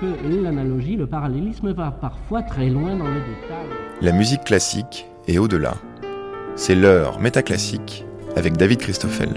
que l'analogie, le parallélisme va parfois très loin dans le détail. La musique classique est au-delà. C'est l'heure métaclassique avec David Christoffel.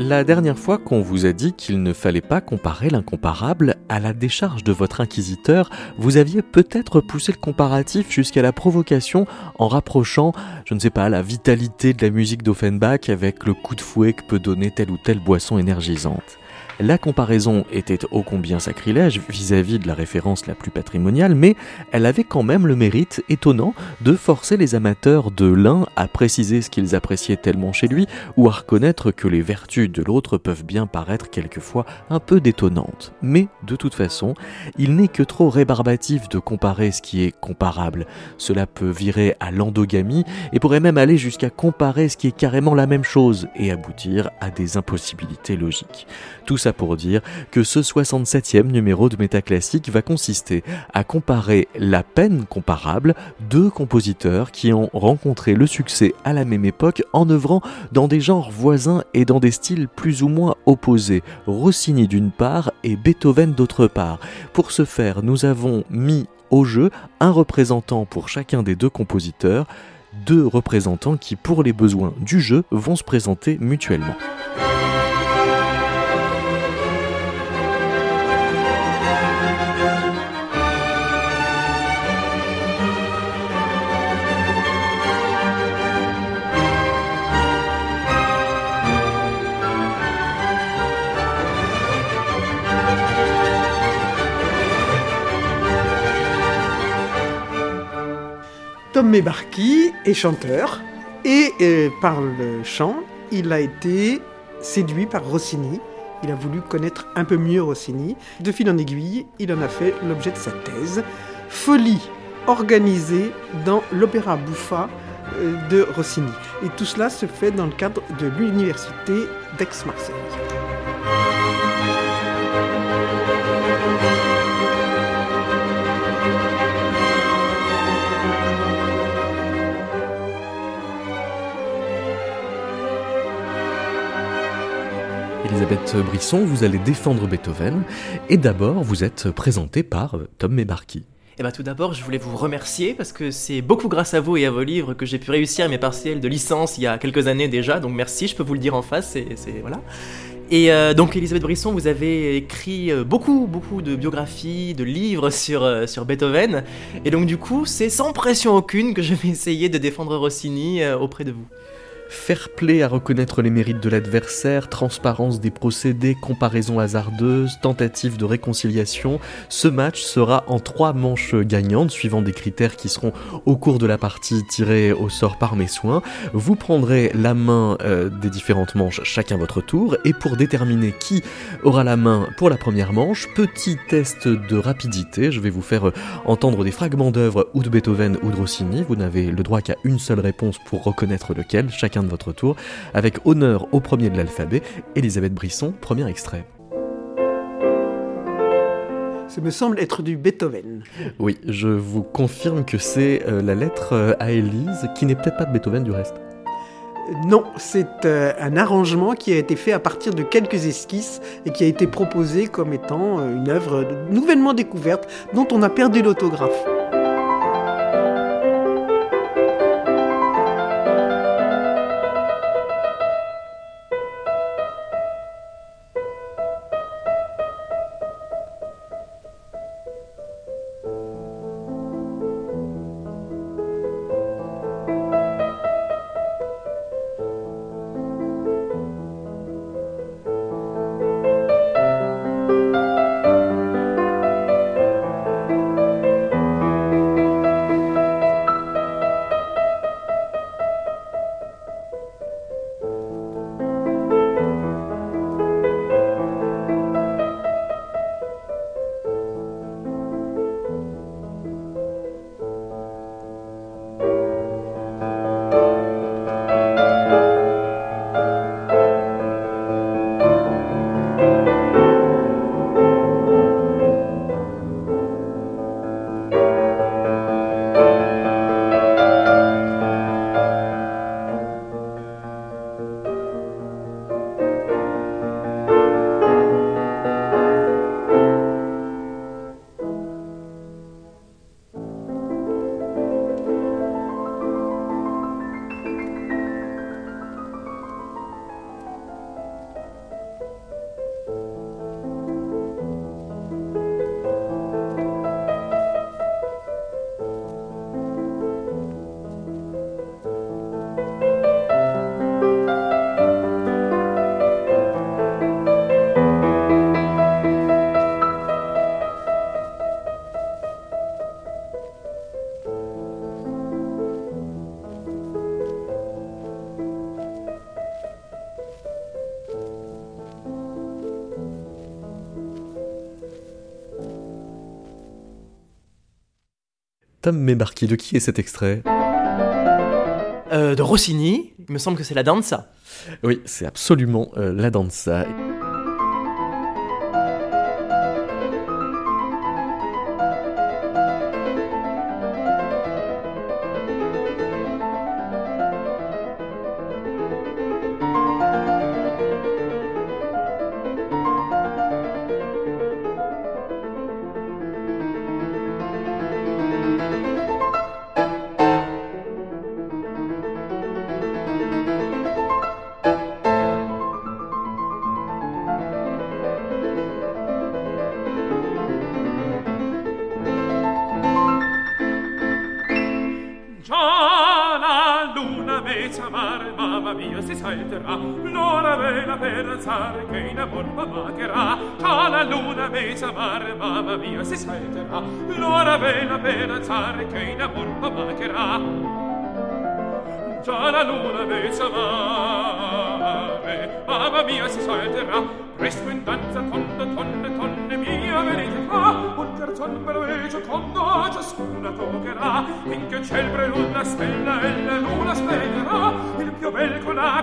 La dernière fois qu'on vous a dit qu'il ne fallait pas comparer l'incomparable, à la décharge de votre inquisiteur, vous aviez peut-être poussé le comparatif jusqu'à la provocation en rapprochant, je ne sais pas, la vitalité de la musique d'Offenbach avec le coup de fouet que peut donner telle ou telle boisson énergisante. La comparaison était ô combien sacrilège vis-à-vis de la référence la plus patrimoniale, mais elle avait quand même le mérite étonnant de forcer les amateurs de l'un à préciser ce qu'ils appréciaient tellement chez lui, ou à reconnaître que les vertus de l'autre peuvent bien paraître quelquefois un peu détonnantes. Mais, de toute façon, il n'est que trop rébarbatif de comparer ce qui est comparable. Cela peut virer à l'endogamie et pourrait même aller jusqu'à comparer ce qui est carrément la même chose et aboutir à des impossibilités logiques. Pour dire que ce 67e numéro de Métaclassique va consister à comparer la peine comparable deux compositeurs qui ont rencontré le succès à la même époque en œuvrant dans des genres voisins et dans des styles plus ou moins opposés, Rossini d'une part et Beethoven d'autre part. Pour ce faire, nous avons mis au jeu un représentant pour chacun des deux compositeurs, deux représentants qui, pour les besoins du jeu, vont se présenter mutuellement. Tom Mebarki est chanteur et euh, par le chant, il a été séduit par Rossini. Il a voulu connaître un peu mieux Rossini. De fil en aiguille, il en a fait l'objet de sa thèse. Folie organisée dans l'opéra bouffa euh, de Rossini. Et tout cela se fait dans le cadre de l'université d'Aix-Marseille. Elisabeth Brisson, vous allez défendre Beethoven et d'abord vous êtes présenté par euh, Tom Mebarki. Eh ben, tout d'abord, je voulais vous remercier parce que c'est beaucoup grâce à vous et à vos livres que j'ai pu réussir mes partiels de licence il y a quelques années déjà. Donc merci, je peux vous le dire en face. C'est voilà. Et euh, donc Elisabeth Brisson, vous avez écrit euh, beaucoup, beaucoup de biographies, de livres sur, sur Beethoven. Et donc du coup, c'est sans pression aucune que je vais essayer de défendre Rossini auprès de vous. Fair play à reconnaître les mérites de l'adversaire, transparence des procédés, comparaison hasardeuse, tentative de réconciliation, ce match sera en trois manches gagnantes suivant des critères qui seront au cours de la partie tirés au sort par mes soins. Vous prendrez la main euh, des différentes manches chacun votre tour. Et pour déterminer qui aura la main pour la première manche, petit test de rapidité, je vais vous faire euh, entendre des fragments d'œuvres ou de Beethoven ou de Rossini, vous n'avez le droit qu'à une seule réponse pour reconnaître lequel, chacun de votre tour, avec honneur au premier de l'alphabet, Elisabeth Brisson, premier extrait. Ça me semble être du Beethoven. Oui, je vous confirme que c'est euh, la lettre euh, à Élise, qui n'est peut-être pas de Beethoven du reste. Non, c'est euh, un arrangement qui a été fait à partir de quelques esquisses et qui a été proposé comme étant une œuvre nouvellement découverte dont on a perdu l'autographe. Tom Mébarki, de qui est cet extrait Euh, de Rossini, il me semble que c'est la danza. Oui, c'est absolument euh, la danza.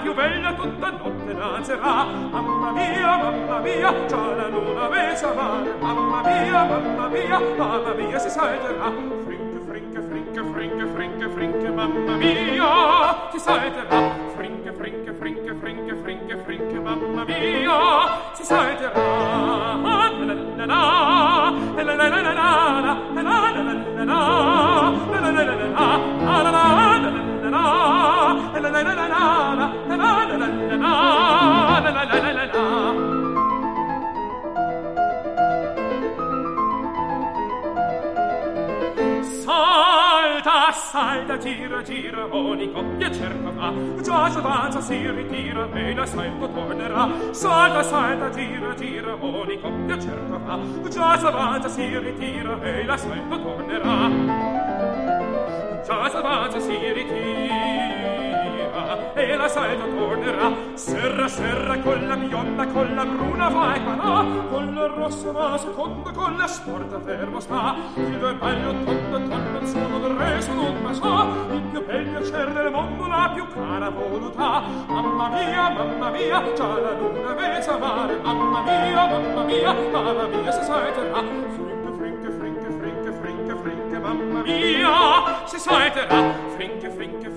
Più bella tutta notte danzerà. Mamma mia, mamma mia, già la luna mezza mare. Mamma mia, mamma mia, mamma mia, si salterà Già s'avanza, si ritira e la salto tornerà. Salta, salta, gira, gira, ogni coppia cerca va Già s'avanza, si ritira e la salto tornerà. Già s'avanza, si ritira e la salto tornerà. Serra, serra, con la bionda, con la bruna vai qua Con la rossa va seconda, con la sporta fermo sta. Il due bello tondo, tondo, sono del re, sono un sa Il più bel piacer del mondo, la più cara voluttà Mamma mia, mamma mia, già la luna mezza mare. Mamma mia, mamma mia, mamma mia, si salterà Frinche, frinche, frinche, frinche, frinche, frinche, mamma mia, si salterà Frinche, frinche,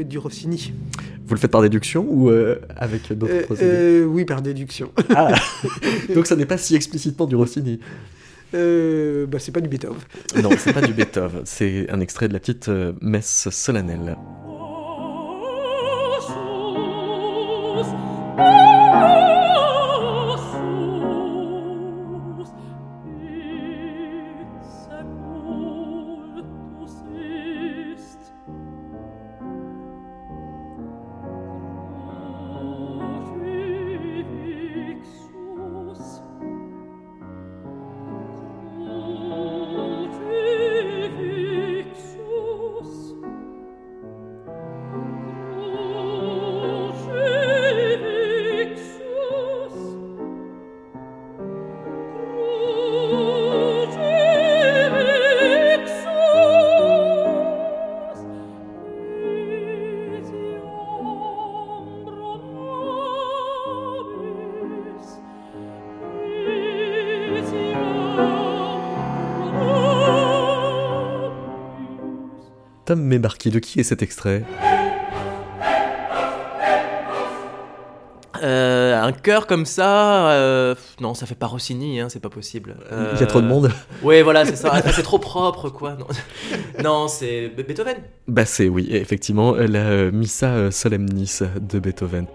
Être du Rossini. Vous le faites par déduction ou euh, avec d'autres Euh, procédés euh, oui, par déduction. Ah Donc ça n'est pas si explicitement du Rossini. Euh, bah, c'est pas du Beethoven. Non, c'est pas du Beethoven, c'est un extrait de la petite messe solennelle. De qui est cet extrait Euh, un chœur comme ça, euh, non, ça fait pas Rossini, hein, c'est pas possible. Euh, Il y a trop de monde Ouais, voilà, c'est ça. C'est trop propre, quoi. Non, non c'est Be- Beethoven. Bah c'est oui, effectivement, la euh, Missa euh, Solemnis de Beethoven.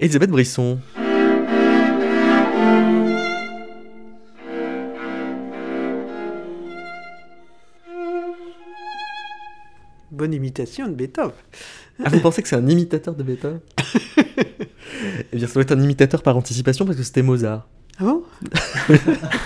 Elisabeth Brisson. Bonne imitation de Beethoven. Ah, vous pensez que c'est un imitateur de Beethoven? Eh bien, ça doit être un imitateur par anticipation parce que c'était Mozart. Ah bon?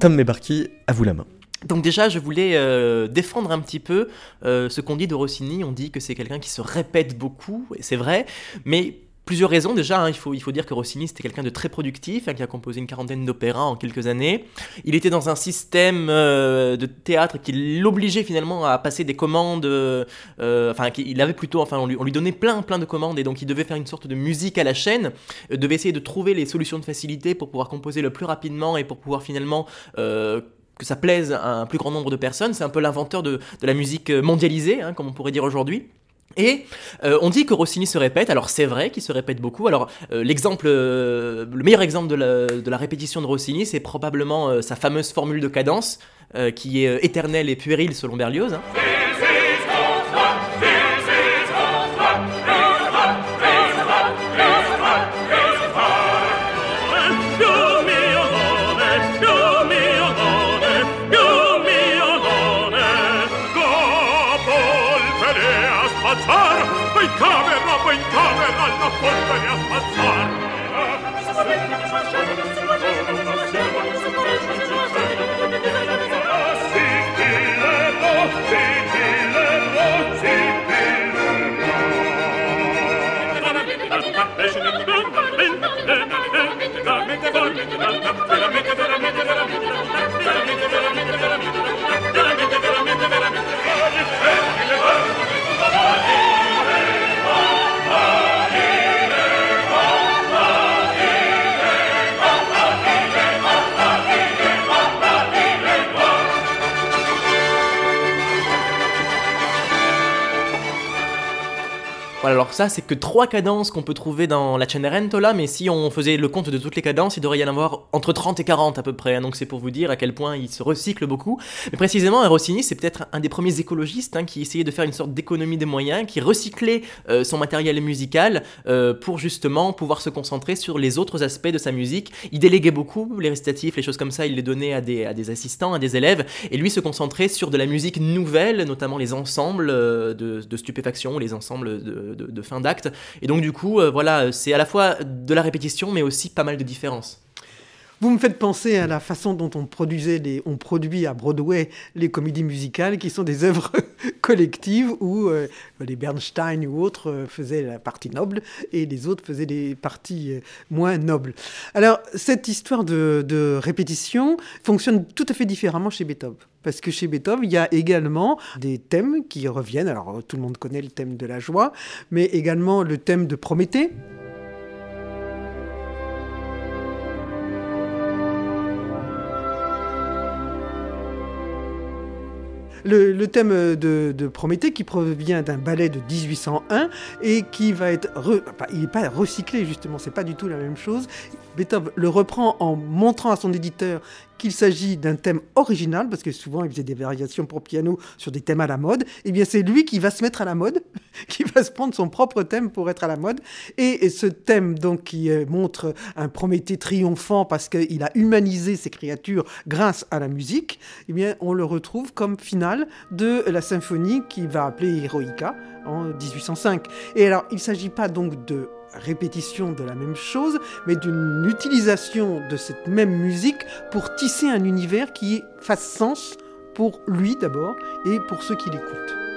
Tom Mebarki, à vous la main. Donc déjà, je voulais euh, défendre un petit peu euh, ce qu'on dit de Rossini. On dit que c'est quelqu'un qui se répète beaucoup, et c'est vrai, mais plusieurs raisons. Déjà, hein, il, faut, il faut dire que Rossini, c'était quelqu'un de très productif, hein, qui a composé une quarantaine d'opéras en quelques années. Il était dans un système euh, de théâtre qui l'obligeait finalement à passer des commandes, euh, euh, enfin, il avait plutôt, enfin, on lui, on lui, donnait plein, plein de commandes, et donc il devait faire une sorte de musique à la chaîne, devait essayer de trouver les solutions de facilité pour pouvoir composer le plus rapidement et pour pouvoir finalement que ça plaise à un plus grand nombre de personnes. C'est un peu l'inventeur de, de, la musique mondialisée, hein, comme on pourrait dire aujourd'hui. Et euh, on dit que Rossini se répète, alors c'est vrai qu'il se répète beaucoup. Alors euh, l'exemple, euh, le meilleur exemple de la, répétition de Rossini, c'est probablement sa fameuse formule de cadence, qui est éternelle et puérile selon Berlioz. Hein. veramente veramente veramente veramente veramente veramente veramente Voilà, alors ça, c'est que trois cadences qu'on peut trouver dans la Cenerentola, mais si on faisait le compte de toutes les cadences, il devrait y en avoir entre 30 et 40 à peu près. Hein. donc c'est pour vous dire à quel point il se recycle beaucoup. Mais précisément, Rossini, c'est peut-être un des premiers écologistes hein, qui essayait de faire une sorte d'économie des moyens, qui recyclait euh, son matériel musical euh, pour justement pouvoir se concentrer sur les autres aspects de sa musique. Il déléguait beaucoup les récitatifs, les choses comme ça, il les donnait à des, assistants, à des élèves, et lui se concentrait sur de la musique nouvelle, notamment les ensembles euh, de stupéfaction, les ensembles de de, fin d'acte. Et donc du coup, euh, voilà, c'est à la fois de la répétition, mais aussi pas mal de différences. Vous me faites penser à la façon dont on produisait on produit à Broadway les comédies musicales qui sont des œuvres collectives où euh, les Bernstein ou autres euh, faisaient la partie noble et les autres faisaient des parties moins nobles. Alors cette histoire de répétition fonctionne tout à fait différemment chez Beethoven. Parce que chez Beethoven, il y a également des thèmes qui reviennent. Alors, tout le monde connaît le thème de la joie, mais également le thème de Prométhée. Le, thème de, Prométhée qui provient d'un ballet de 1801 et qui va être... il n'est pas recyclé justement, c'est pas du tout la même chose. Beethoven le reprend en montrant à son éditeur qu'il s'agit d'un thème original, parce que souvent il faisait des variations pour piano sur des thèmes à la mode, et bien c'est lui qui va se mettre à la mode, qui va se prendre son propre thème pour être à la mode. Et, ce thème donc qui euh, montre un Prométhée triomphant parce qu'il a humanisé ses créatures grâce à la musique, eh bien on le retrouve comme finale de la symphonie qui va appeler Heroica en 1805. Et alors il ne s'agit pas donc de répétition de la même chose, mais d'une utilisation de cette même musique pour tisser un univers qui fasse sens pour lui d'abord et pour ceux qui l'écoutent.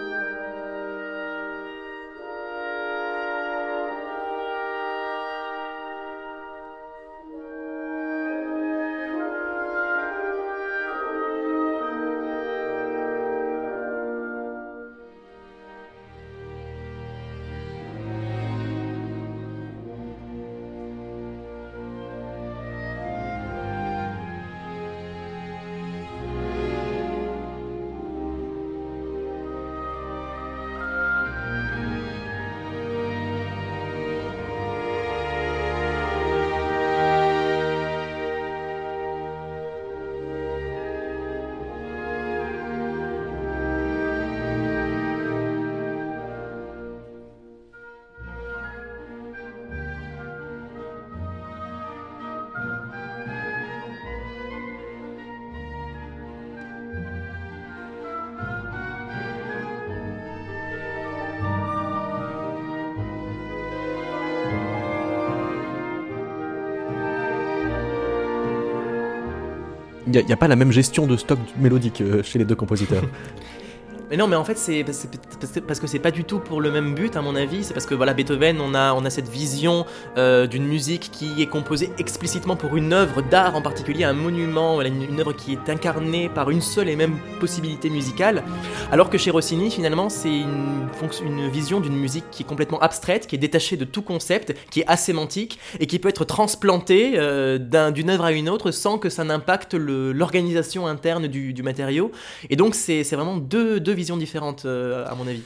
N'y a, a pas la même gestion de stock mélodique euh, chez les deux compositeurs. Mais non, mais en fait, c'est parce que c'est pas du tout pour le même but, à mon avis. C'est parce que voilà, Beethoven, on a, on a cette vision euh, d'une musique qui est composée explicitement pour une œuvre d'art en particulier, un monument, une, œuvre qui est incarnée par une seule et même possibilité musicale. Alors que chez Rossini, finalement, c'est une, vision d'une musique qui est complètement abstraite, qui est détachée de tout concept, qui est asémantique et qui peut être transplantée euh, d'un- d'une œuvre à une autre sans que ça n'impacte l'organisation interne du, matériau. Et donc, c'est vraiment deux, deux visions différentes, euh, à mon avis.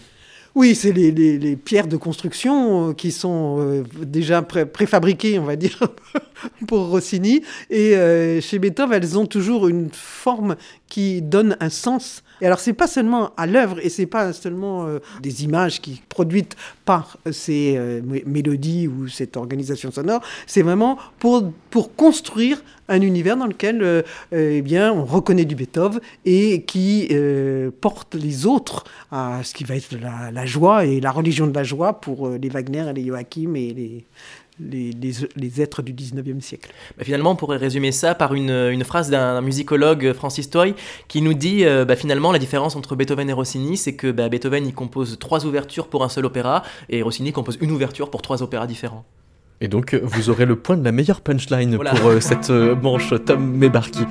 Oui, c'est les, les- pierres de construction euh, qui sont euh, déjà pré- préfabriquées, on va dire, pour Rossini. Et chez Beethoven, elles ont toujours une forme qui donne un sens. Et alors, c'est pas seulement à l'œuvre et c'est pas seulement euh, des images qui produites par ces euh, mé- mélodies ou cette organisation sonore. C'est vraiment pour, pour construire un univers dans lequel euh, euh, eh bien, on reconnaît du Beethoven et qui euh, porte les autres à ce qui va être la, la joie et la religion de la joie pour euh, les Wagner et les Joachim et les, les, les, les êtres du 19e siècle. Bah, finalement, on pourrait résumer ça par une, une phrase d'un musicologue, Francis Toy, qui nous dit euh, bah, finalement la différence entre Beethoven et Rossini, c'est que bah, Beethoven il compose trois ouvertures pour un seul opéra et Rossini compose une ouverture pour trois opéras différents. Et donc, euh, vous aurez le point de la meilleure punchline Voilà. pour euh, cette euh, manche Tom Mebarki.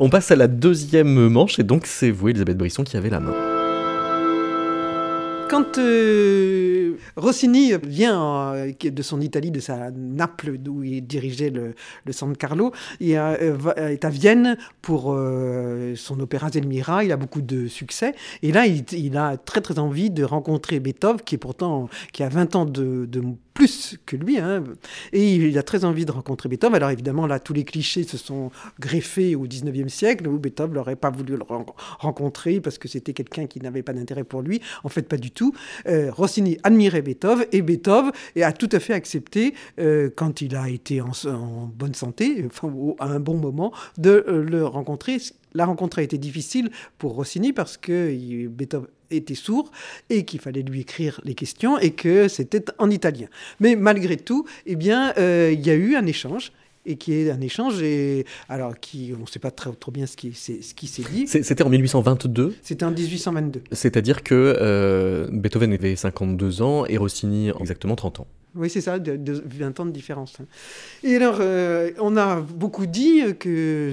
On passe à la deuxième manche et donc c'est vous, Elisabeth Brisson, qui avez la main. Quand euh, Rossini vient euh, de son Italie, de sa Naples, d'où il dirigeait le, San Carlo, il euh, est à Vienne pour euh, son opéra Zelmira. Il a beaucoup de succès. Et là, il, a très très envie de rencontrer Beethoven, qui est pourtant qui a 20 ans de, plus que lui. hein. Et il a très envie de rencontrer Beethoven. Alors évidemment, là, tous les clichés se sont greffés au 19e siècle, où Beethoven n'aurait pas voulu le ren- rencontrer parce que c'était quelqu'un qui n'avait pas d'intérêt pour lui. En fait, pas du tout. Euh, Rossini admirait Beethoven et Beethoven et a tout à fait accepté, euh, quand il a été en, bonne santé, enfin, à un bon moment, de le rencontrer. La rencontre a été difficile pour Rossini parce que Beethoven était sourd et qu'il fallait lui écrire les questions et que c'était en italien. Mais malgré tout, eh bien, euh, il y a eu un échange et qui est un échange et alors qui on ne sait pas très, trop bien ce qui s'est ce qui s'est dit. C'est- C'était en 1822, C'était en 1822. c'est-à-dire que euh, Beethoven avait 52 ans et Rossini exactement 30 ans. Oui, c'est ça, de, de 20 ans de différence. hein. Et alors, euh, on a beaucoup dit que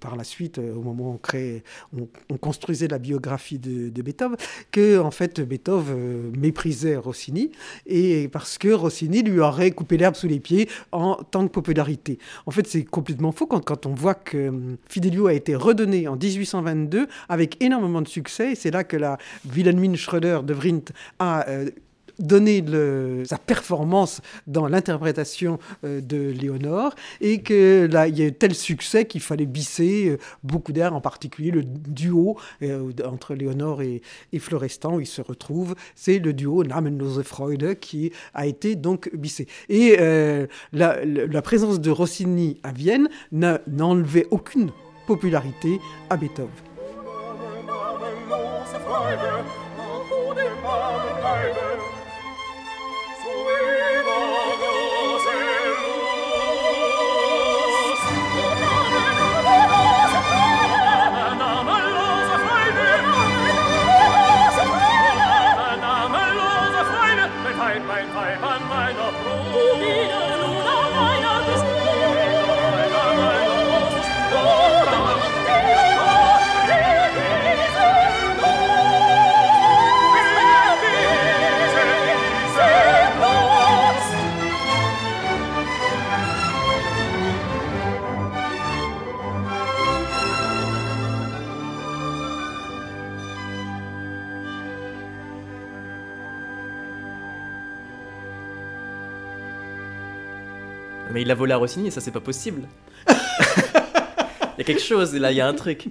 par la suite, euh, au moment où on, créait, on, on construisait la biographie de, Beethoven, que en fait Beethoven euh, méprisait Rossini et parce que Rossini lui aurait coupé l'herbe sous les pieds en tant que popularité. En fait, c'est complètement faux quand, on voit que Fidelio a été redonné en 1822 avec énormément de succès. C'est là que la Wilhelmine Schröder de Vrindt a donné le- sa performance dans l'interprétation euh, de Léonore et que là il y a eu tel succès qu'il fallait bisser euh, beaucoup d'air, en particulier le duo euh, entre Léonore et, Florestan où ils se retrouvent. C'est le duo Namenlose Freude qui a été donc bissé. Et la, la- présence de Rossini à Vienne n'a n'enlevait aucune popularité à Beethoven. Mais il a volé à Rossini et ça c'est pas possible. Il y a quelque chose, là, il y a un truc.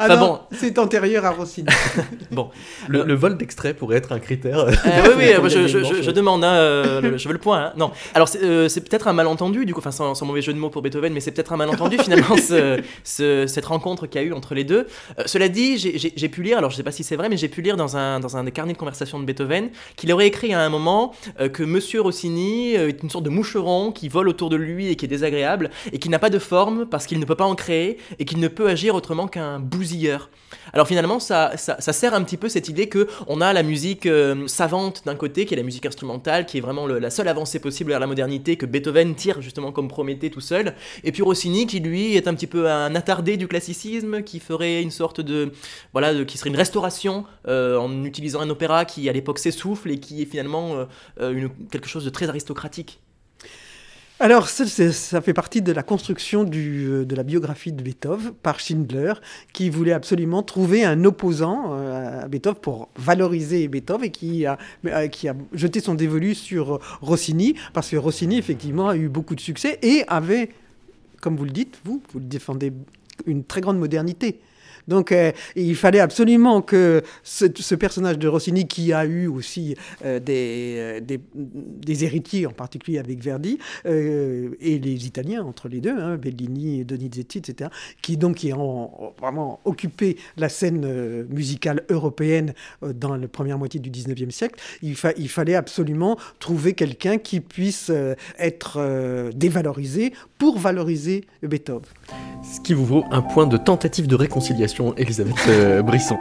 Ah Enfin non, bon. c'est antérieur à Rossini. Bon, Le, le vol d'extrait pourrait être un critère. Euh, oui, oui, je, demande, hein, euh, le- je veux le point. hein. Non, alors c'est euh, c'est peut-être un malentendu, du coup, enfin sans, sans mauvais jeu de mots pour Beethoven, mais c'est peut-être un malentendu finalement ce- ce- cette rencontre qu'il y a eu entre les deux. Euh, cela dit, j'ai- pu lire, alors je sais pas si c'est vrai, mais j'ai pu lire dans un, dans un des carnets de conversation de Beethoven qu'il aurait écrit à un moment euh, que Monsieur Rossini est une sorte de moucheron qui vole autour de lui et qui est désagréable et qui n'a pas de forme parce qu'il ne peut pas en créer et qu'il ne peut agir autrement qu'un bousilleur. Alors finalement, ça, ça, sert un petit peu cette idée que on a la musique euh, savante d'un côté, qui est la musique instrumentale, qui est vraiment la seule avancée possible vers la modernité que Beethoven tire justement comme Prométhée tout seul, et puis Rossini qui lui est un petit peu un attardé du classicisme, qui ferait une sorte de voilà, qui serait une restauration euh, en utilisant un opéra qui à l'époque s'essouffle et qui est finalement euh, une- quelque chose de très aristocratique. Alors, ça, fait partie de la construction euh, de la biographie de Beethoven par Schindler, qui voulait absolument trouver un opposant euh, à Beethoven pour valoriser Beethoven et qui a, euh, qui a jeté son dévolu sur Rossini, parce que Rossini, effectivement, a eu beaucoup de succès et avait, comme vous le dites, vous, vous le défendez, une très grande modernité. Donc, euh, il fallait absolument que ce, personnage de Rossini, qui a eu aussi euh, des, euh, des, héritiers, en particulier avec Verdi, et les Italiens entre les deux, hein, Bellini, Donizetti, etc., qui donc ont vraiment occupé la scène musicale européenne dans la première moitié du 19e siècle, il, fa- il fallait absolument trouver quelqu'un qui puisse être dévalorisé pour valoriser Beethoven. Ce qui vous vaut un point de tentative de réconciliation, Elisabeth euh, Brisson.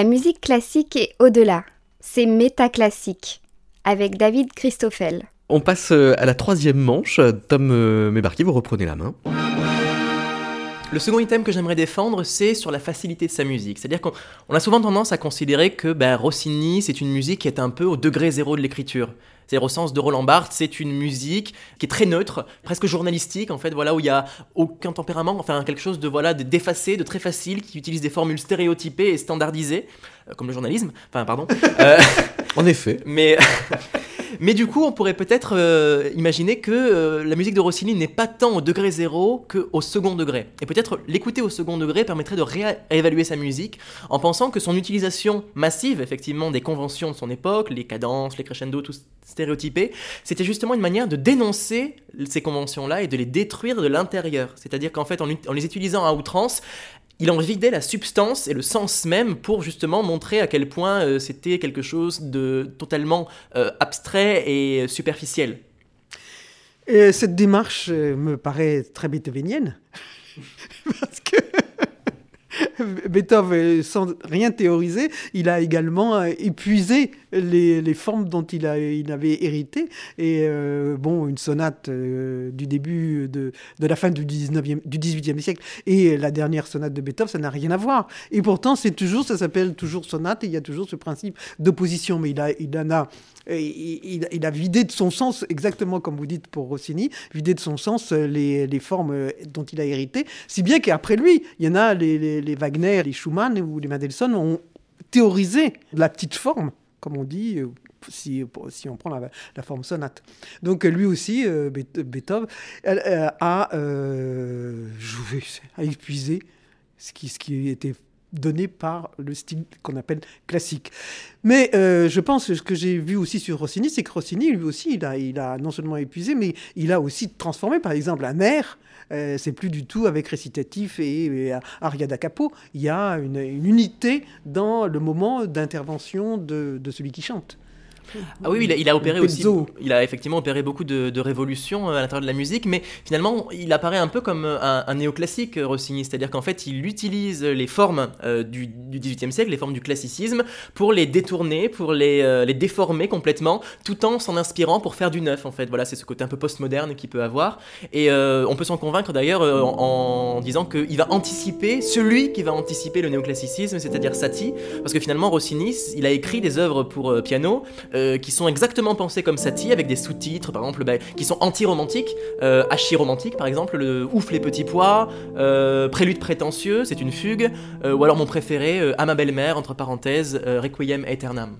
La musique classique est au-delà. C'est métaclassique, avec David Christoffel. On passe euh, à la troisième manche. Tom euh, Mébarki, vous reprenez la main. Le second item que j'aimerais défendre, c'est sur la facilité de sa musique. C'est-à-dire qu'on on a souvent tendance à considérer que ben, Rossini, c'est une musique qui est un peu au degré zéro de l'écriture. C'est-à-dire au sens de Roland Barthes, c'est une musique qui est très neutre, presque journalistique en fait, voilà où il y a aucun tempérament, enfin quelque chose de voilà de- d'effacé, de très facile, qui utilise des formules stéréotypées et standardisées, euh, comme le journalisme. Enfin pardon. Euh, En effet. mais, mais du coup, on pourrait peut-être euh, imaginer que euh, la musique de Rossini n'est pas tant au degré zéro qu'au second degré. Et peut-être l'écouter au second degré permettrait de ré- réévaluer sa musique en pensant que son utilisation massive, effectivement, des conventions de son époque, les cadences, les crescendo, tout stéréotypé, c'était justement une manière de dénoncer ces conventions-là et de les détruire de l'intérieur. C'est-à-dire qu'en fait, en les utilisant à outrance, il en vidait la substance et le sens même pour justement montrer à quel point euh, c'était quelque chose de totalement euh, abstrait et superficiel. Et cette démarche euh, me paraît très beethovenienne. Parce que Beethoven, sans rien théoriser, il a également épuisé les, formes dont il, a, il avait hérité. Et euh, bon, une sonate euh, du début de, de la fin du, 19e, du 18e siècle et la dernière sonate de Beethoven, ça n'a rien à voir. Et pourtant, c'est toujours, ça s'appelle toujours sonate et il y a toujours ce principe d'opposition. Mais il, a, il en a et il, a vidé de son sens, exactement comme vous dites pour Rossini, vidé de son sens euh, les, les formes euh, dont il a hérité, si bien qu'après lui, il y en a les- les Wagner, les Schumann ou les Mendelssohn ont théorisé la petite forme, comme on dit, euh, si, on prend la, la forme sonate. Donc lui aussi, euh, Beet- Beethoven, euh, a joué, épuisé ce qui, était donné par le style qu'on appelle classique. Mais je pense que ce que j'ai vu aussi sur Rossini, c'est que Rossini, lui aussi, il a, il a non seulement épuisé, mais il a aussi transformé. Par exemple, un air, euh, c'est plus du tout avec récitatif et, aria da capo. Il y a une, unité dans le moment d'intervention de celui qui chante. Ah oui, il a, il a opéré aussi. Il a effectivement opéré beaucoup de, de révolutions euh, à l'intérieur de la musique, mais finalement, il apparaît un peu comme un, un néoclassique, euh, Rossini. C'est-à-dire qu'en fait, il utilise les formes euh, du, du XVIIIe siècle, les formes du classicisme, pour les détourner, pour les, euh, les déformer complètement, tout en s'en inspirant pour faire du neuf, en fait. Voilà, c'est ce côté un peu postmoderne qu'il peut avoir. Et euh, on peut s'en convaincre d'ailleurs euh, en, en disant qu'il va anticiper, celui qui va anticiper le néoclassicisme, c'est-à-dire Satie, parce que finalement, Rossini, il a écrit des œuvres pour euh, piano euh, qui sont exactement pensées comme Satie, avec des sous-titres, par exemple, bah, qui sont anti-romantiques, euh, archi-romantiques, par exemple, le Ouf les petits pois, euh, Prélude prétentieux, c'est une fugue, euh, ou alors mon préféré, euh, À ma belle-mère, entre parenthèses, euh, Requiem aeternam.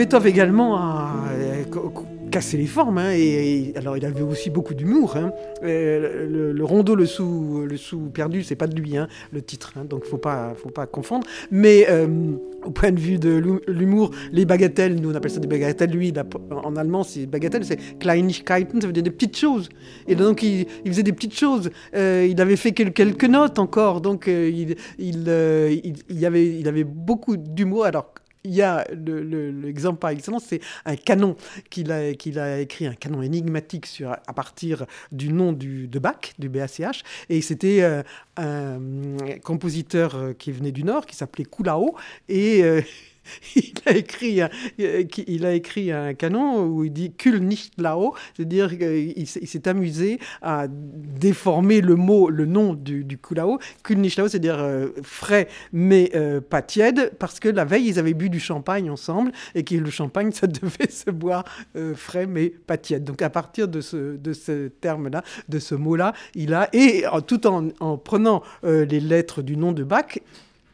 Beethoven également a euh, cassé les formes. hein, et, alors il avait aussi beaucoup d'humour. hein. Euh, le, le rondeau, le sou, le sou perdu, c'est pas de lui, hein, le titre. donc faut pas, faut pas confondre. Mais euh, au point de vue de l'hu- l'humour, les bagatelles, nous on appelle ça des bagatelles. Lui, en allemand, c'est bagatelle, c'est Kleinigkeiten, ça veut dire des petites choses. Et donc il, faisait des petites choses. Il avait fait quel- quelques notes encore, donc il, il, il, avait, il avait beaucoup d'humour. Alors il y a le- le- l'exemple par excellence, c'est un canon qu'il a, écrit, un canon énigmatique à partir du nom de Bach, du BACH. Et c'était euh, un compositeur euh, qui venait du Nord, qui s'appelait Kulao. Et euh, il, a écrit un, euh, il a écrit un canon où il dit Kul nicht c'est-à-dire qu'il s'est amusé à déformer le mot, le nom du, du Kulao. Kul nicht c'est-à-dire euh, frais mais euh, pas tiède, parce que la veille, ils avaient bu du champagne ensemble et que le champagne, ça devait se boire frais mais pas tiède. Donc à partir de ce, terme-là, de ce mot-là, il a, et tout en, en prenant les lettres du nom de Bach,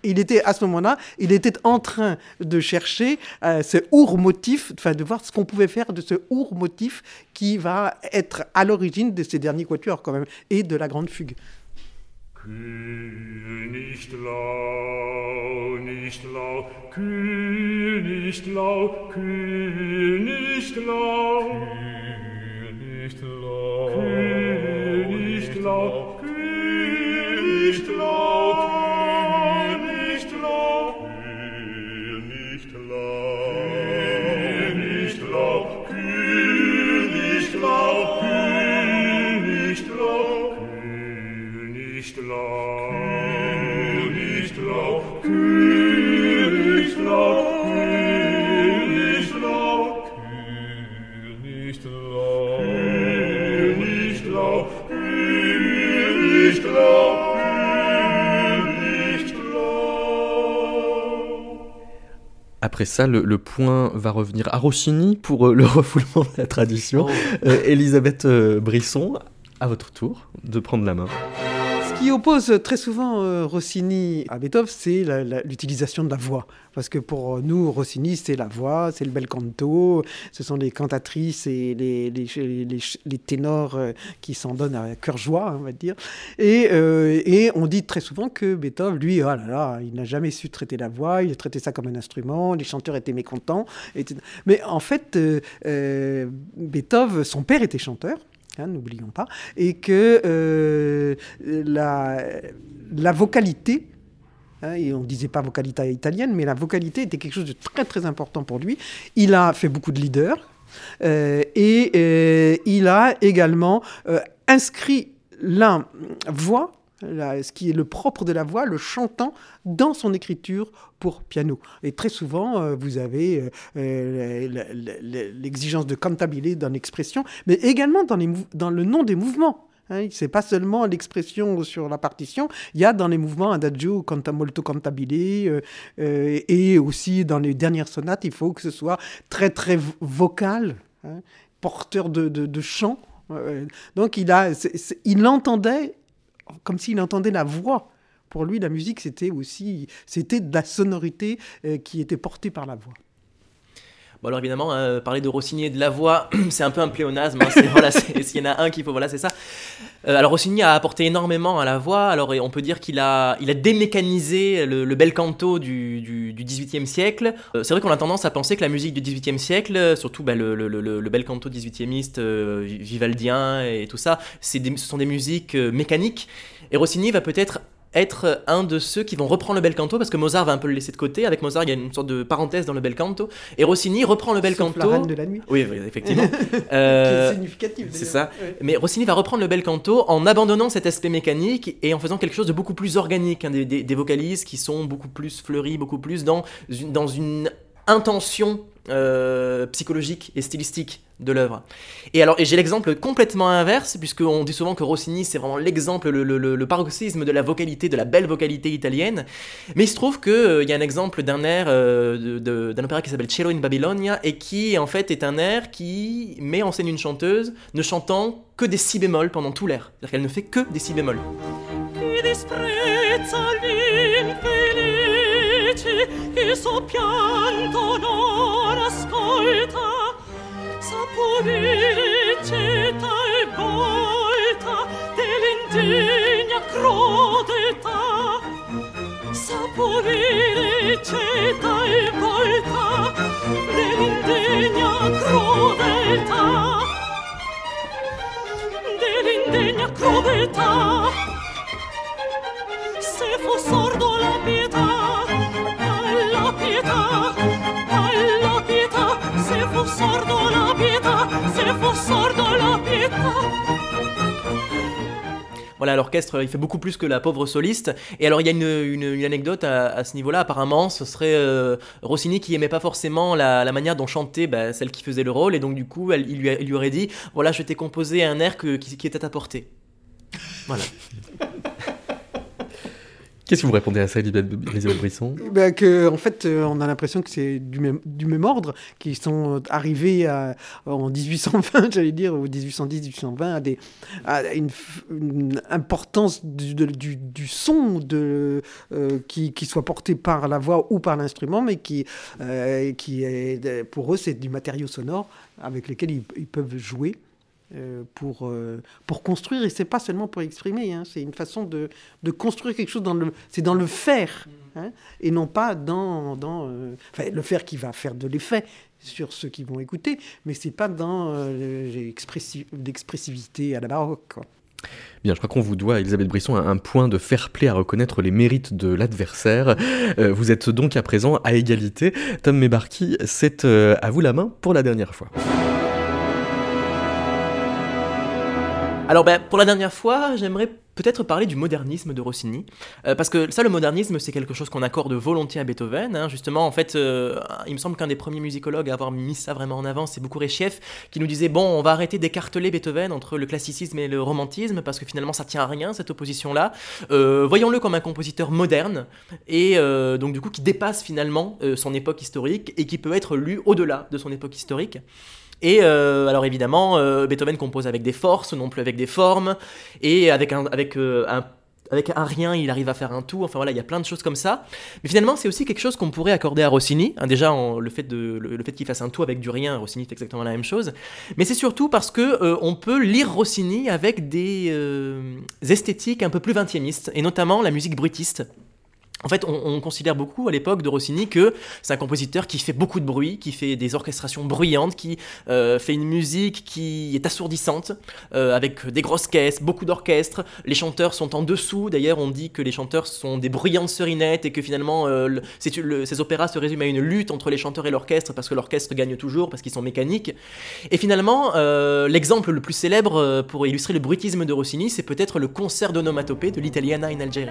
il était à ce moment-là, il était en train de chercher euh, ce our motif, enfin de voir ce qu'on pouvait faire de ce our motif qui va être à l'origine de ces derniers quatuors quand même et de la grande fugue. Kühl nicht lau, nicht lau, kühl nicht Après ça, le, le point va revenir à Rossini pour euh, le refoulement de la tradition. Oh. Euh, Elisabeth euh, Brisson, à votre tour de prendre la main. Qui oppose très souvent euh, Rossini à Beethoven, c'est l'utilisation de la voix. Parce que pour nous, Rossini, c'est la voix, c'est le bel canto, ce sont les cantatrices et les, les, les, ténors euh, qui s'en donnent à cœur joie, on va dire. Et, euh, on dit très souvent que Beethoven, lui, oh là là, il n'a jamais su traiter la voix, il a traité ça comme un instrument, les chanteurs étaient mécontents. etc. Mais en fait, euh, euh, Beethoven, son père était chanteur. Hein, N'oublions pas, et que euh, la, la vocalité, hein, et on ne disait pas vocalité italienne, mais la vocalité était quelque chose de très très important pour lui. Il a fait beaucoup de leaders euh, et euh, il a également inscrit la voix, ce qui est le propre de la voix, le chantant, dans son écriture pour piano. Et très souvent, euh, vous avez euh, euh, l'exigence de cantabile dans l'expression, mais également dans, le nom des mouvements. Hein, c'est pas seulement l'expression sur la partition, il y a dans les mouvements adagio, canta molto cantabile, euh, et aussi dans les dernières sonates, il faut que ce soit très très vo- vocal, hein, porteur de, chant. Donc il, a, il entendait comme s'il entendait la voix. Pour lui, la musique, c'était aussi c'était de la sonorité euh, qui était portée par la voix. Alors évidemment, euh, parler de Rossini et de la voix, c'est un peu un pléonasme. hein, s'il y en a un qu'il faut, voilà, c'est ça. Euh, alors Rossini a apporté énormément à la voix. Alors on peut dire qu'il a, il a démécanisé le, bel canto du, du, du 18e siècle. Euh, c'est vrai qu'on a tendance à penser que la musique du 18e siècle, euh, surtout bah, le, le, le, bel canto 18e euh, vivaldien et tout ça, ce sont des musiques mécaniques. Et Rossini va peut-être être un de ceux qui vont reprendre le bel canto parce que Mozart va un peu le laisser de côté. Avec Mozart, il y a une sorte de parenthèse dans le bel canto. Et Rossini reprend le bel Sauf canto. La reine de la nuit, Oui, oui, effectivement. Euh, est significative. c'est ça. Ouais. mais Rossini va reprendre le bel canto en abandonnant cet aspect mécanique et en faisant quelque chose de beaucoup plus organique, hein, des, des- des vocalises qui sont beaucoup plus fleuries, beaucoup plus dans dans une intention euh, psychologique et stylistique de l'œuvre. Et alors, j'ai l'exemple complètement inverse, puisqu'on dit souvent que Rossini, c'est vraiment l'exemple, le, paroxysme de la vocalité, de la belle vocalité italienne. Mais il se trouve qu'il y a un exemple d'un air, euh, d'un opéra qui s'appelle Cielo in Babylonia, et qui en fait est un air qui met en scène une chanteuse ne chantant que des si bémols pendant tout l'air. C'est-à-dire qu'elle ne fait que des si bémols. voce che so pianto non ascolta. Sapore ceta e volta dell'indegna crudeltà sapore ceta e volta dell'indegna crudeltà dell'indegna crudeltà se fu sordo sordo la pietà se fu sordo la pietà Voilà, l'orchestre, il fait beaucoup plus que la pauvre soliste. Et alors, il y a une, une- une anecdote à, à ce niveau-là. Apparemment, ce serait euh, Rossini qui aimait pas forcément la, la manière dont chantait bah, celle qui faisait le rôle. Et donc, du coup, elle- il, lui, a- il lui aurait dit Voilà, je t'ai composé un air que- qui, qui était à ta portée. Voilà. Qu'est-ce que vous répondez à ça, Elisabeth Brisson Ben, que, en fait, euh, on a l'impression que c'est du même, du même ordre, qu'ils sont euh, arrivés à- en 1820, j'allais dire, ou 1810-1820, à, des, à une, importance du, de- du, du son de, euh, qui, qui soit porté par la voix ou par l'instrument, mais qui, euh, qui est, pour eux, c'est du matériau sonore avec lequel ils, ils peuvent jouer. Euh, pour, euh, pour construire, et c'est pas seulement pour exprimer, hein, c'est une façon de, de construire quelque chose dans le, c'est dans le faire, hein, et non pas dans, dans euh, enfin, le faire qui va faire de l'effet sur ceux qui vont écouter, mais c'est pas dans euh, l'expressi- l'expressivité à la baroque. quoi. Bien, je crois qu'on vous doit, Elisabeth Brisson, un, un point de fair play à reconnaître les mérites de l'adversaire. Euh, vous êtes donc à présent à égalité. Tom Mebarki, c'est euh, à vous la main pour la dernière fois. Alors, ben, pour la dernière fois, j'aimerais peut-être parler du modernisme de Rossini. Euh, parce que ça, le modernisme, c'est quelque chose qu'on accorde volontiers à Beethoven. hein. Justement, en fait, euh, il me semble qu'un des premiers musicologues à avoir mis ça vraiment en avant, c'est beaucoup Réchieff, qui nous disait bon, on va arrêter d'écarteler Beethoven entre le classicisme et le romantisme, parce que finalement, ça tient à rien, cette opposition-là. Euh, Voyons-le comme un compositeur moderne, et donc du coup, qui dépasse finalement son époque historique, et qui peut être lu au-delà de son époque historique. Et euh, alors évidemment, euh, Beethoven compose avec des forces, non plus avec des formes, et avec un, avec, euh, un, avec un rien, il arrive à faire un tout. Enfin voilà, il y a plein de choses comme ça. Mais finalement, c'est aussi quelque chose qu'on pourrait accorder à Rossini. Hein, déjà, le fait, le, fait qu'il fasse un tout avec du rien, Rossini fait exactement la même chose. Mais c'est surtout parce que on peut lire Rossini avec des esthétiques un peu plus vingtiémistes, et notamment la musique bruitiste. En fait, on, on considère beaucoup à l'époque de Rossini que c'est un compositeur qui fait beaucoup de bruit, qui fait des orchestrations bruyantes, qui euh, fait une musique qui est assourdissante, euh, avec des grosses caisses, beaucoup d'orchestres. Les chanteurs sont en dessous. D'ailleurs, on dit que les chanteurs sont des bruyantes serinettes et que finalement, euh, ces opéras se résument à une lutte entre les chanteurs et l'orchestre parce que l'orchestre gagne toujours, parce qu'ils sont mécaniques. Et finalement, l'exemple le plus célèbre pour illustrer le bruitisme de Rossini, c'est peut-être le concert d'onomatopée de l'Italiana in Algérie.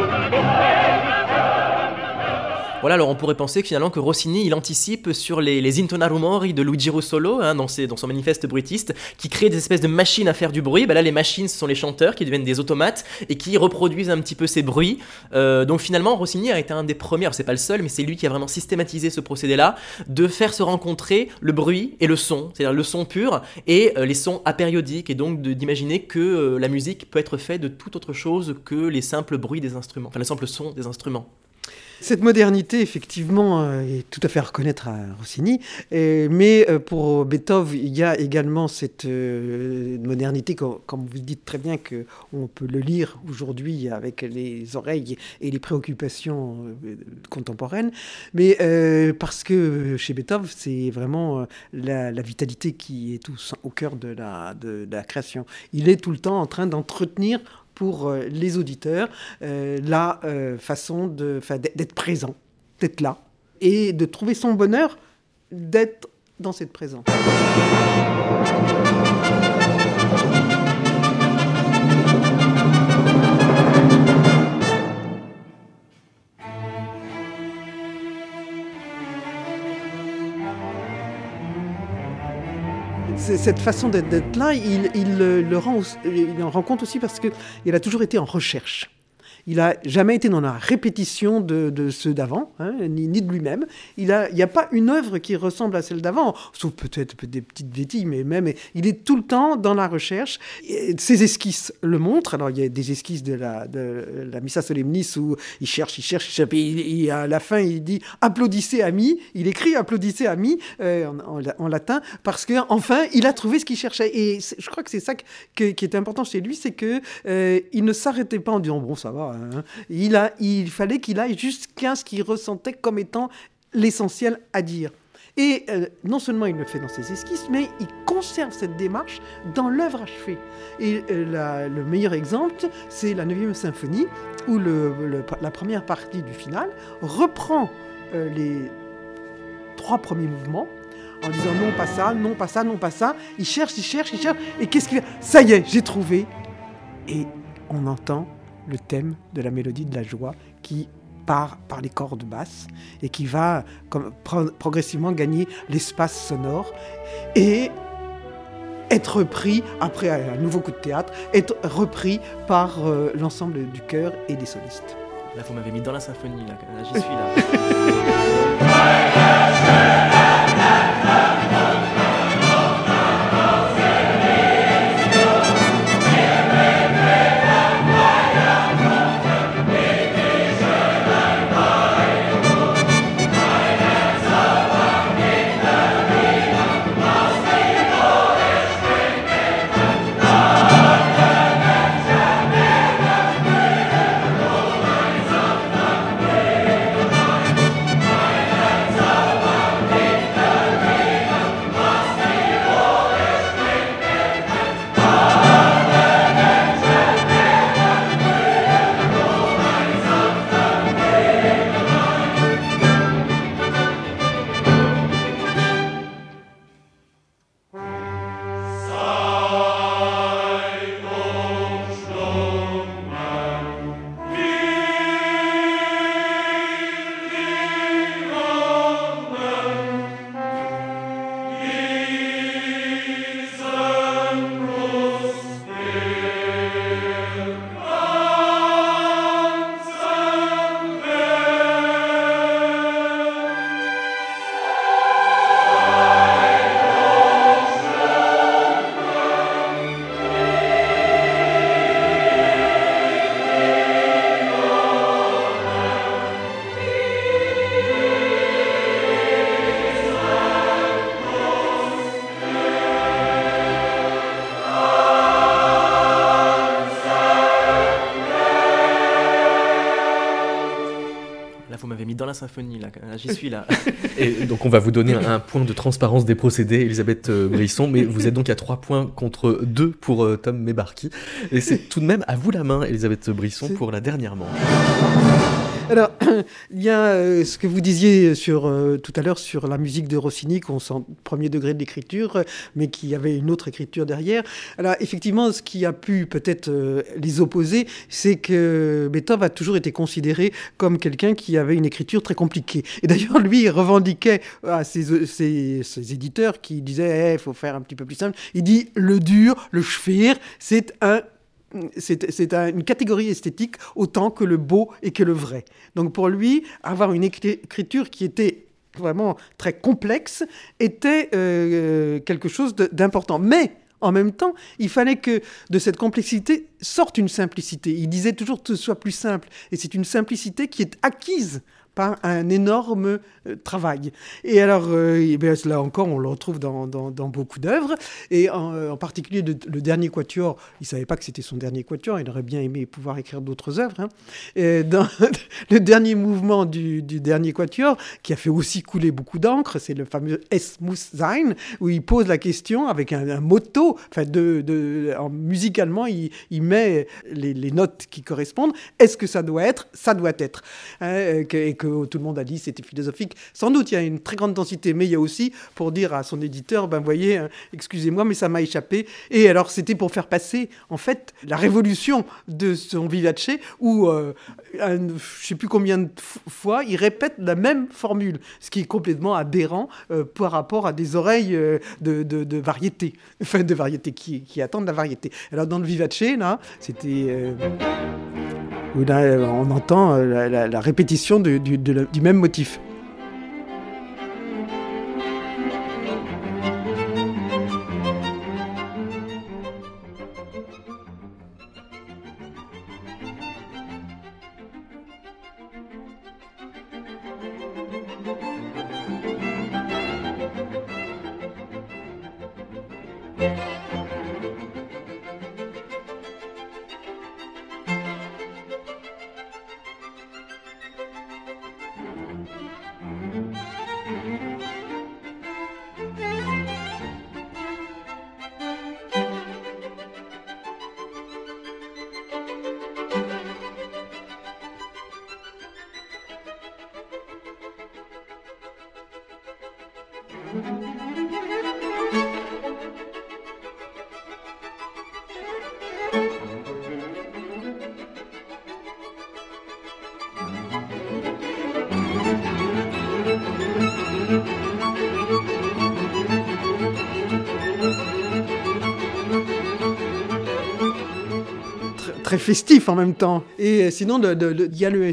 Voilà, alors on pourrait penser que finalement que Rossini, il anticipe sur les, les intona rumori de Luigi Russolo, hein, dans, son manifeste bruitiste, qui crée des espèces de machines à faire du bruit. Bah là, les machines, ce sont les chanteurs qui deviennent des automates et qui reproduisent un petit peu ces bruits. Euh, donc finalement, Rossini a été un des premiers, c'est pas le seul, mais c'est lui qui a vraiment systématisé ce procédé-là, de faire se rencontrer le bruit et le son, c'est-à-dire le son pur et euh, les sons apériodiques, et donc d'imaginer que euh, la musique peut être faite de toute autre chose que les simples bruits des instruments, enfin les simples sons des instruments. Cette modernité, effectivement, euh, est tout à fait à reconnaître à Rossini. Mais euh, pour Beethoven, il y a également cette euh, modernité, comme, vous dites très bien, que on peut le lire aujourd'hui avec les oreilles et les préoccupations contemporaines. Mais parce que chez Beethoven, c'est vraiment la, vitalité qui est tout, au cœur de la création. Il est tout le temps en train d'entretenir pour euh, les auditeurs euh, la euh, façon d'être présent, d'être là, et de trouver son bonheur d'être dans cette présence. Cette façon d'être là, il en rend compte aussi parce qu'il a toujours été en recherche. Il n'a jamais été dans la répétition de, de ceux d'avant, hein, ni, ni de lui-même. Il a- il n'y a, pas une œuvre qui ressemble à celle d'avant, sauf peut-être peut- des petites bêtises, mais même, il est tout le temps dans la recherche. Ses esquisses le montrent. Alors, il y a des esquisses de la, de la Missa Solemnis où il cherche, il cherche, il cherche, et à la fin, il dit « applaudissez, amis ». Il écrit « applaudissez, amis euh, en, latin, parce que enfin, il a trouvé ce qu'il cherchait. Et je crois que c'est ça qui est important chez lui, c'est que euh, il ne s'arrêtait pas en disant bon, ça va. Hein. Il fallait qu'il aille jusqu'à ce qu'il ressentait comme étant l'essentiel à dire. Et euh, non seulement il le fait dans ses esquisses, mais il conserve cette démarche dans l'œuvre achevée. Et euh, le meilleur exemple, c'est la 9e symphonie, où la première partie du final reprend euh, les trois premiers mouvements en disant non pas ça, non pas ça, non pas ça. Il cherche, il cherche, il cherche. Et qu'est-ce qu'il fait? Ça y est, j'ai trouvé. Et on entend le thème de la mélodie de la joie qui part par les cordes basses et qui va comme, progressivement gagner l'espace sonore et être repris, après un nouveau coup de théâtre, être repris par euh, l'ensemble du chœur et des solistes. Là, vous m'avez mis dans la symphonie, là, Là, j'y suis. Là, la symphonie, là, j'y suis là. Et donc on va vous donner un point de transparence des procédés, Elisabeth euh, Brisson, mais vous êtes donc à 3 points contre 2 pour euh, Tom Mebarki. Et c'est tout de même à vous la main, Elisabeth Brisson, pour la dernière manche. Alors, il y a euh, ce que vous disiez sur, euh, tout à l'heure sur la musique de Rossini, qu'on sent premier degré de l'écriture, euh, mais qui avait une autre écriture derrière. Alors, effectivement, ce qui a pu peut-être les opposer, c'est que Beethoven a toujours été considéré comme quelqu'un qui avait une écriture très compliquée. Et d'ailleurs, lui, il revendiquait à ses, éditeurs qui disaient il faut faire un petit peu plus simple. Il dit le dur, le schwer, c'est un c'est c'est un- une catégorie esthétique autant que le beau et que le vrai. Donc pour lui, avoir une écri- écriture qui était vraiment très complexe était euh, quelque chose d'important. Mais en même temps, il fallait que de cette complexité sorte une simplicité. Il disait toujours que ce soit plus simple. Et c'est une simplicité qui est acquise par un énorme euh, travail. Et alors, euh, eh bien, là encore, on le retrouve dans, dans- beaucoup d'œuvres, et en, euh, particulier le dernier quatuor. Il savait pas que c'était son dernier quatuor, il aurait bien aimé pouvoir écrire d'autres œuvres. hein. Et dans le dernier mouvement du, du dernier quatuor, qui a fait aussi couler beaucoup d'encre, c'est le fameux Es muss sein, où il pose la question avec un, un motto, enfin, de, de, en, musicalement, il, il met les, notes qui correspondent. Est-ce que ça doit être? Ça doit être. Hein, et que- tout le monde a dit c'était philosophique. Sans doute, il y a une très grande densité, mais il y a aussi pour dire à son éditeur, ben voyez, hein, excusez-moi, mais ça m'a échappé. Et alors, c'était pour faire passer, en fait, la révolution de son vivace, où, euh, je ne sais plus combien de fois, il répète la même formule, ce qui est complètement aberrant euh, par rapport à des oreilles euh, de, de, variété, enfin de variété qui, qui, attendent la variété. Alors, dans le vivace, là, c'était où on entend la, répétition du même motif. En même temps. Et sinon, il y a le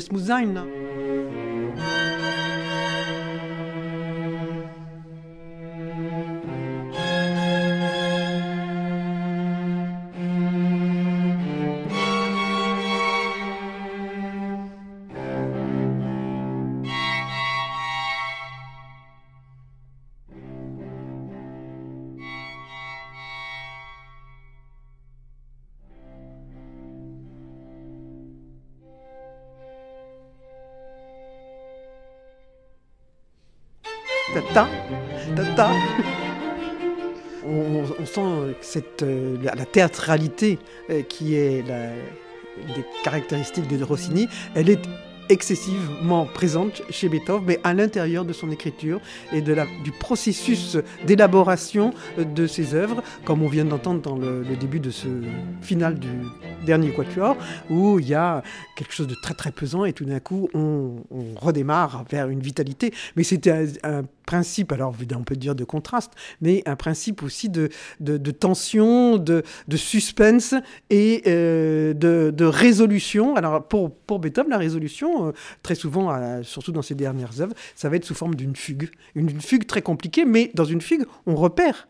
smooth On, sent cette, euh, la, théâtralité euh, qui est la, des caractéristiques de Rossini, elle est excessivement présente chez Beethoven, mais à l'intérieur de son écriture et de la, du processus d'élaboration de ses œuvres, comme on vient d'entendre dans le, début de ce final du dernier quatuor, où il y a quelque chose de très très pesant et tout d'un coup on, redémarre vers une vitalité. Mais c'était un, principe, alors on peut dire de contraste, mais un principe aussi de, de, tension, de, de, suspense et euh, de, résolution. Alors pour, pour Beethoven, la résolution, euh, très souvent, surtout dans ses dernières œuvres, ça va être sous forme d'une fugue. Une, fugue très compliquée, mais dans une fugue, on repère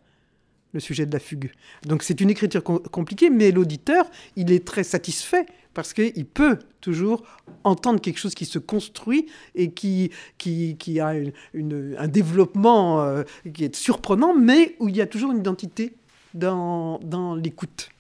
le sujet de la fugue. Donc c'est une écriture compliquée, mais l'auditeur, il est très satisfait parce qu'il peut toujours entendre quelque chose qui se construit et qui, qui, a un développement euh, qui est surprenant, mais où il y a toujours une identité dans l'écoute.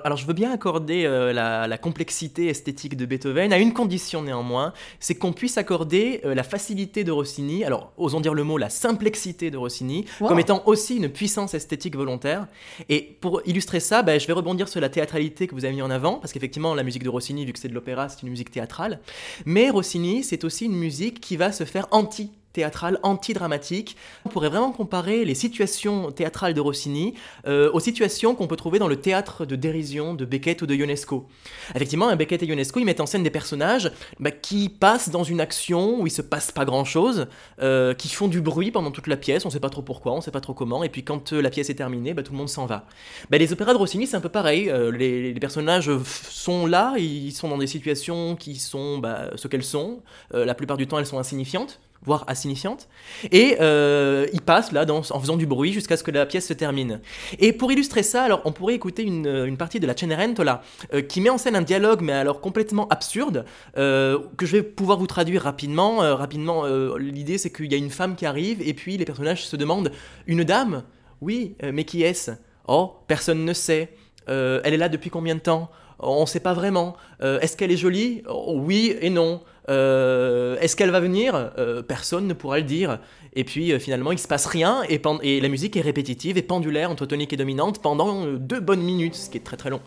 Alors, je veux bien accorder euh, la, complexité esthétique de Beethoven, à une condition néanmoins, c'est qu'on puisse accorder euh, la facilité de Rossini, alors osons dire le mot la simplexité de Rossini, comme étant aussi une puissance esthétique volontaire. Et pour illustrer ça, ben, je vais rebondir sur la théâtralité que vous avez mis en avant, parce qu'effectivement la musique de Rossini, vu que c'est de l'opéra, c'est une musique théâtrale. Mais Rossini, c'est aussi une musique qui va se faire anti théâtrale anti-dramatique. On pourrait vraiment comparer les situations théâtrales de Rossini euh, aux situations qu'on peut trouver dans le théâtre de dérision de Beckett ou de Ionesco. Effectivement, Beckett et Ionesco, ils mettent en scène des personnages bah, qui passent dans une action où il se passe pas grand-chose, euh, qui font du bruit pendant toute la pièce, on sait pas trop pourquoi, on sait pas trop comment, et puis quand euh, la pièce est terminée, bah, tout le monde s'en va. Bah, les opéras de Rossini, c'est un peu pareil. Les, personnages sont là, ils sont dans des situations qui sont ce qu'elles sont. la plupart du temps, elles sont insignifiantes voire insignifiante. Et euh, il passe là en faisant du bruit jusqu'à ce que la pièce se termine. Et pour illustrer ça, alors on pourrait écouter une, partie de la Cenerentola euh, qui met en scène un dialogue, mais alors complètement absurde, euh, que je vais pouvoir vous traduire rapidement. rapidement, l'idée c'est qu'il y a une femme qui arrive et puis les personnages se demandent une dame? Oui, mais qui est-ce? Oh, personne ne sait. elle est là depuis combien de temps? On ne sait pas vraiment. Est-ce qu'elle est jolie? Oh, Oui et non. Euh, est-ce qu'elle va venir? Euh, Personne ne pourra le dire. Et puis euh, finalement, il se passe rien et, et, la musique est répétitive et pendulaire entre tonique et dominante pendant deux bonnes minutes, ce qui est très très long.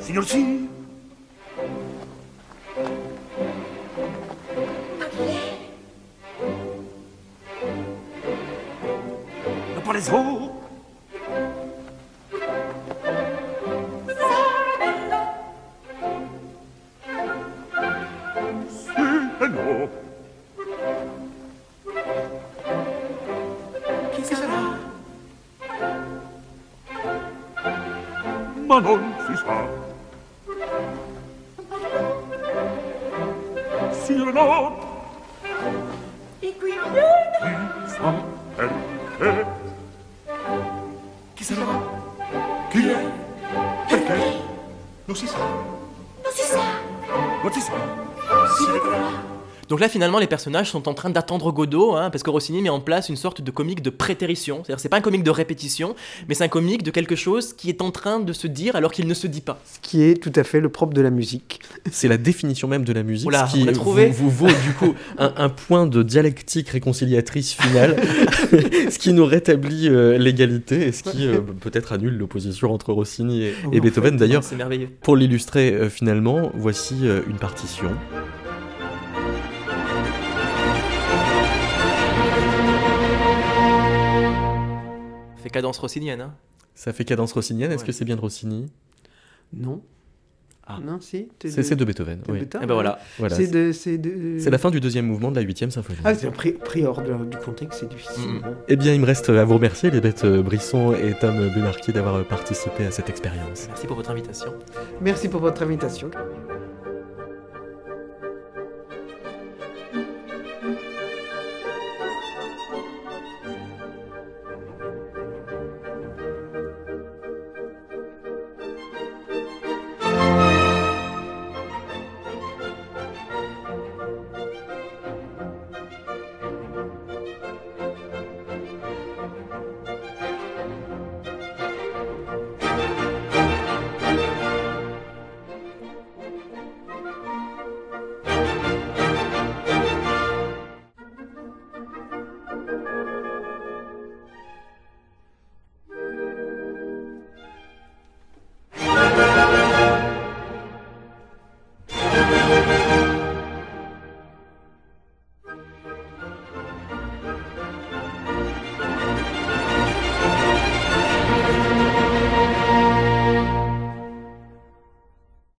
Signor-ci. La palaiseau. Ma non si sa. Sì o no? E qui viene. Chissà perché. Chi sarà? Chi è? Perché? Non si sa. Non si sa. Non si sa. Si vedrà. Donc là, finalement, les personnages sont en train d'attendre Godot, hein, parce que Rossini met en place une sorte de comique de prétérition. C'est-à-dire, c'est pas un comique de répétition, mais c'est un comique de quelque chose qui est en train de se dire alors qu'il ne se dit pas. Ce qui est tout à fait le propre de la musique. C'est la définition même de la musique, Oula, ce qui on l'a trouvé. Vous, vous vaut du coup un, un point de dialectique réconciliatrice finale, ce qui nous rétablit euh, l'égalité et ce qui euh, peut-être annule l'opposition entre Rossini et, et En Beethoven. D'ailleurs, C'est merveilleux. pour l'illustrer euh, finalement, voici euh, une partition. Fait cadence rossinienne. Hein. Ça fait cadence rossinienne, est-ce Ouais. que c'est bien de Rossini? Non. Ah. Non, si. C'est c'est de Beethoven, oui. Beethoven, Et ben voilà. Voilà, C'est de. C'est de... c'est la fin du deuxième mouvement de la huitième symphonie. Ah, c'est pris, pris hors de- du contexte, c'est difficile. Mm. Eh bien, il me reste à vous remercier, Elisabeth Brisson et Tom Bumarquier, d'avoir participé à cette expérience. Merci pour votre invitation. Merci pour votre invitation.